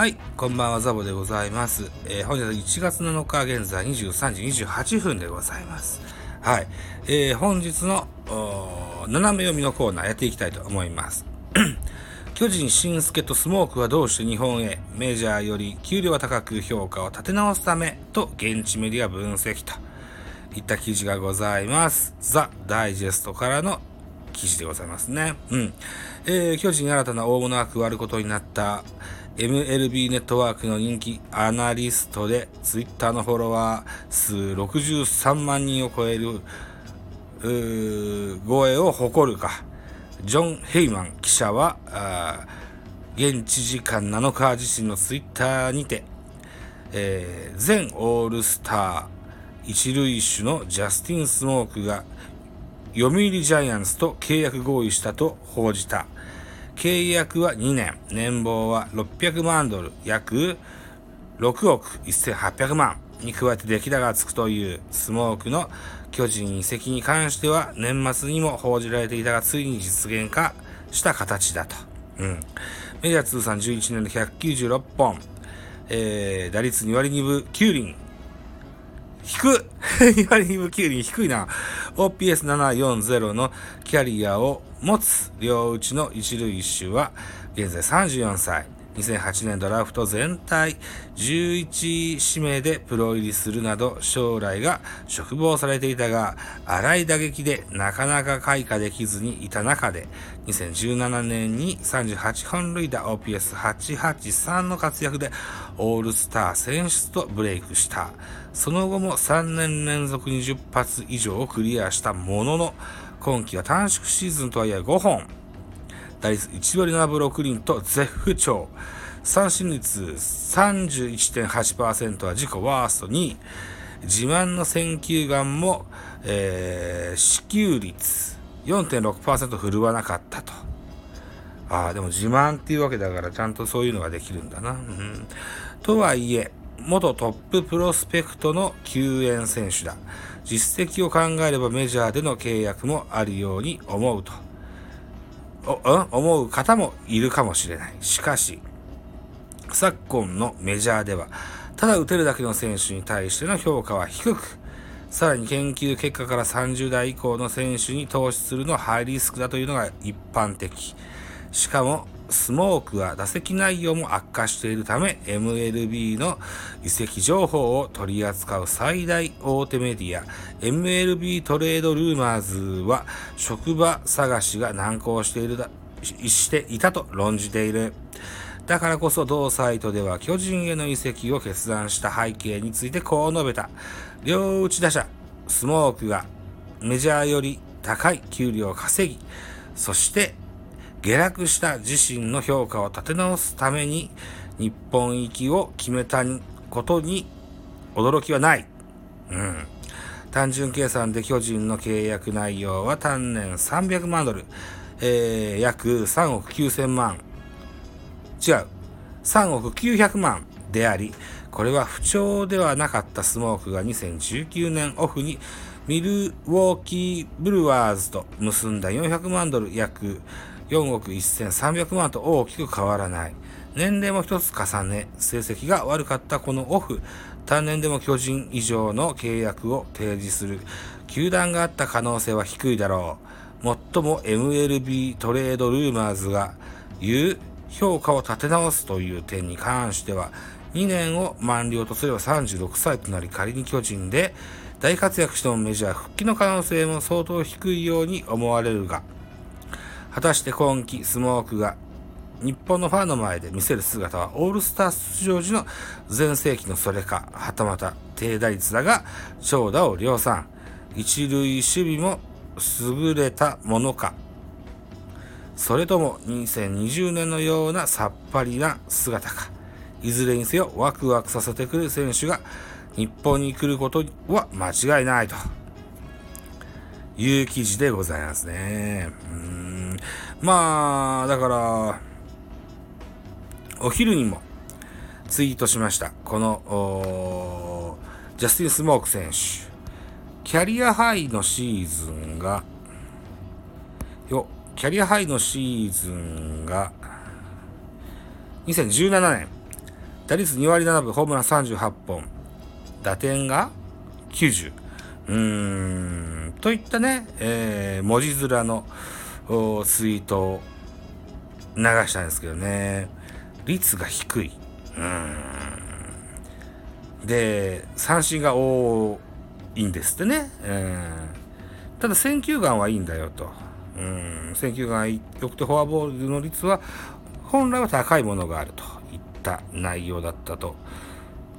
はい、こんばんは、ザボでございます。えー本日は1月7日現在23時28分でございます。はい、えー本日の斜め読みのコーナーやっていきたいと思います。巨人、新助とスモークはどうして日本へメジャーより給料は高く評価を立て直すためと現地メディア分析といった記事がございます。ザ・ダイジェストからの記事でございますね。うん。えー巨人新たな大物が加わることになった MLB ネットワークの人気アナリストで、ツイッターのフォロワー数63万人を超える、うー超えを誇るか、ジョン・ヘイマン記者は、現地時間7日自身のツイッターにて、えー全オールスター一塁手のジャスティン・スモークが読売ジャイアンツと契約合意したと報じた。契約は2年、年俸は600万ドル、約6億1800万に加えて出来高がつくというスモークの巨人移籍に関しては年末にも報じられていたがついに実現化した形だと。うん。メジャー通算11年で196本、えー、打率2割2分9厘、低っ !2 割2分9厘低いな。OPS740 のキャリアを持つ両打ちの一塁一周は現在34歳。2008年ドラフト全体11指名でプロ入りするなど将来が嘱望されていたが荒い打撃でなかなか開花できずにいた中で2017年に38本塁打 OPS883 の活躍でオールスター選出とブレイクした。その後も3年連続20発以上をクリアしたものの今季は短縮シーズンとはいえ5本。打率1割7分6厘と絶不調。三振率31.8%は自己ワースト2位。自慢の選球眼も、えー、支給率4.6%振るわなかったと。ああ、でも自慢っていうわけだからちゃんとそういうのができるんだな。うん、とはいえ、元トッププロスペクトの救援選手だ。実績を考えればメジャーでの契約もあるように思うと。うん？思う方もいるかもしれない。しかし、昨今のメジャーでは、ただ打てるだけの選手に対しての評価は低く、さらに研究結果から30代以降の選手に投資するのはハイリスクだというのが一般的。しかも、スモークは打席内容も悪化しているため、MLB の移籍情報を取り扱う最大大手メディア、MLB トレードルーマーズは、職場探しが難航しているだ、ししていたと論じている。だからこそ同サイトでは巨人への移籍を決断した背景についてこう述べた。両打ち打者、スモークがメジャーより高い給料を稼ぎ、そして下落した自身の評価を立て直すために日本行きを決めたことに驚きはない。うん。単純計算で巨人の契約内容は単年300万ドル、えー、約3億9000万。違う。3億900万であり、これは不調ではなかったスモークが2019年オフにミルウォーキーブルワーズと結んだ400万ドル約4億1300万と大きく変わらない。年齢も一つ重ね、成績が悪かったこのオフ、単年でも巨人以上の契約を提示する球団があった可能性は低いだろう。もっとも MLB トレードルーマーズが言う評価を立て直すという点に関しては、2年を満了とすれば36歳となり仮に巨人で大活躍してもメジャー復帰の可能性も相当低いように思われるが、果たして今季スモークが日本のファンの前で見せる姿はオールスター出場時の全盛期のそれか、はたまた低打率だが長打を量産、一塁守備も優れたものか、それとも2020年のようなさっぱりな姿か、いずれにせよワクワクさせてくる選手が日本に来ることは間違いないと。いう記事でございますね。うん。まあ、だから、お昼にもツイートしました。この、ジャスティン・スモーク選手。キャリアハイのシーズンが、よ、キャリアハイのシーズンが、2017年、打率2割7分、ホームラン38本、打点が90。うーん、といったね、えー、文字面のツイートを流したんですけどね、率が低い。うん。で、三振が多いんですってね。うんただ選球眼はいいんだよと。うん、選球眼良くてフォアボールの率は本来は高いものがあるといった内容だったと。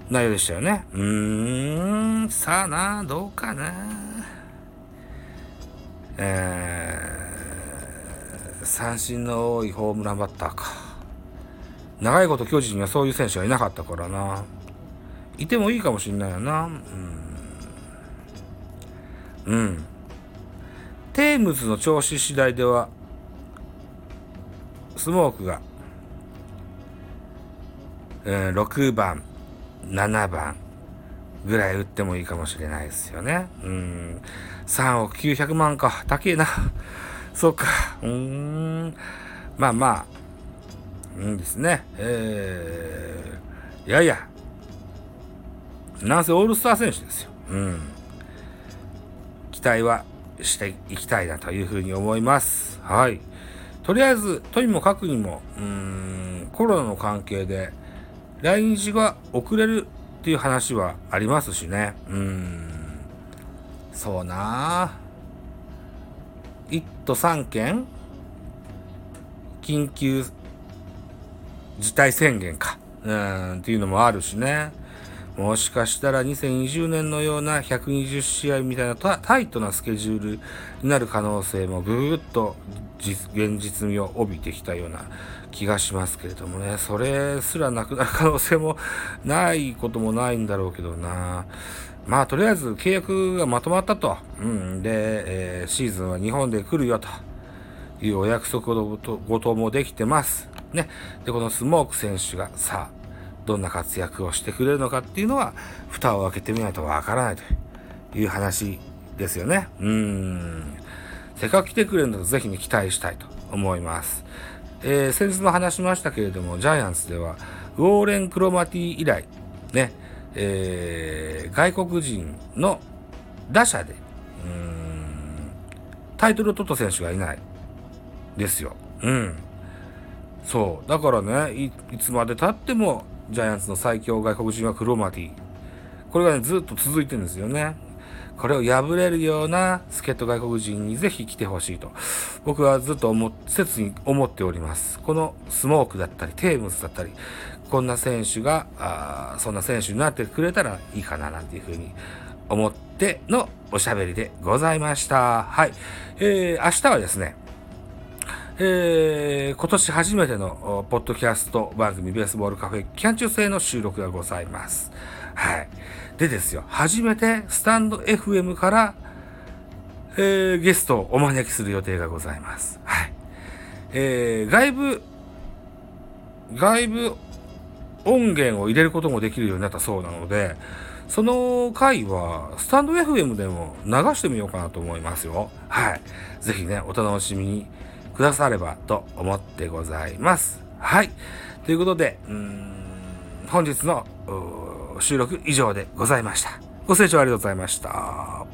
内容でしたよね。うーん、さあな、どうかな。えー、三振の多いホームランバッターか。長いこと巨人にはそういう選手はいなかったからな。いてもいいかもしんないよな。うん。うん。テームズの調子次第では、スモークが、えー、6番、7番ぐらい打ってもいいかもしれないですよね。うん。3億900万か。高えな。そうか。うーん。まあまあ、いいんですね。えー、いやいや。なんせオールスター選手ですよ。うん。期待はしていきたいなというふうに思います。はい。とりあえず、とにもかくにも、うん、コロナの関係で、来日が遅れるっていう話はありますしね。うん。そうな1都3県？緊急事態宣言か。うん、っていうのもあるしね。もしかしたら2020年のような120試合みたいなタイトなスケジュールになる可能性もぐーっと現実味を帯びてきたような気がしますけれどもね、それすらなくなる可能性もないこともないんだろうけどな。まあ、とりあえず契約がまとまったと。うん。で、えー、シーズンは日本で来るよというお約束ごともできてます。ね。で、このスモーク選手がさあ、どんな活躍をしてくれるのかっていうのは、蓋を開けてみないとわからないという話ですよね。うん。せっかく来てくれるんだとぜひに期待したいと思います。えー、先日も話しましたけれども、ジャイアンツでは、ウォーレン・クロマティ以来、ね、えー、外国人の打者で、うん、タイトルを取った選手がいない。ですよ。うん。そう。だからね、いつまで経っても、ジャイアンツの最強外国人はクロマティ。これがね、ずっと続いてるんですよね。これを破れるような助っ人外国人にぜひ来てほしいと。僕はずっと思、切に思っております。このスモークだったり、テームズだったり、こんな選手が、あそんな選手になってくれたらいいかななんていうふうに思ってのおしゃべりでございました。はい。えー、明日はですね、えー、今年初めてのポッドキャスト番組ベースボールカフェキャン中制の収録がございます。はい。でですよ、初めてスタンド FM から、えー、ゲストをお招きする予定がございます。はい。えー、外部、外部音源を入れることもできるようになったそうなので、その回は、スタンド FM でも流してみようかなと思いますよ。はい。ぜひね、お楽しみにくださればと思ってございます。はい。ということで、うん本日の収録以上でございました。ご清聴ありがとうございました。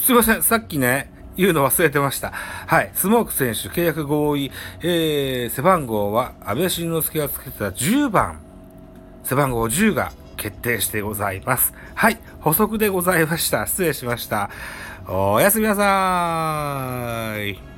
すいません、さっきね、言うの忘れてました。はい。スモーク選手契約合意、えー、背番号は安倍晋之助がつけてた10番、背番号10が決定してございます。はい。補足でございました。失礼しました。おやすみなさーい。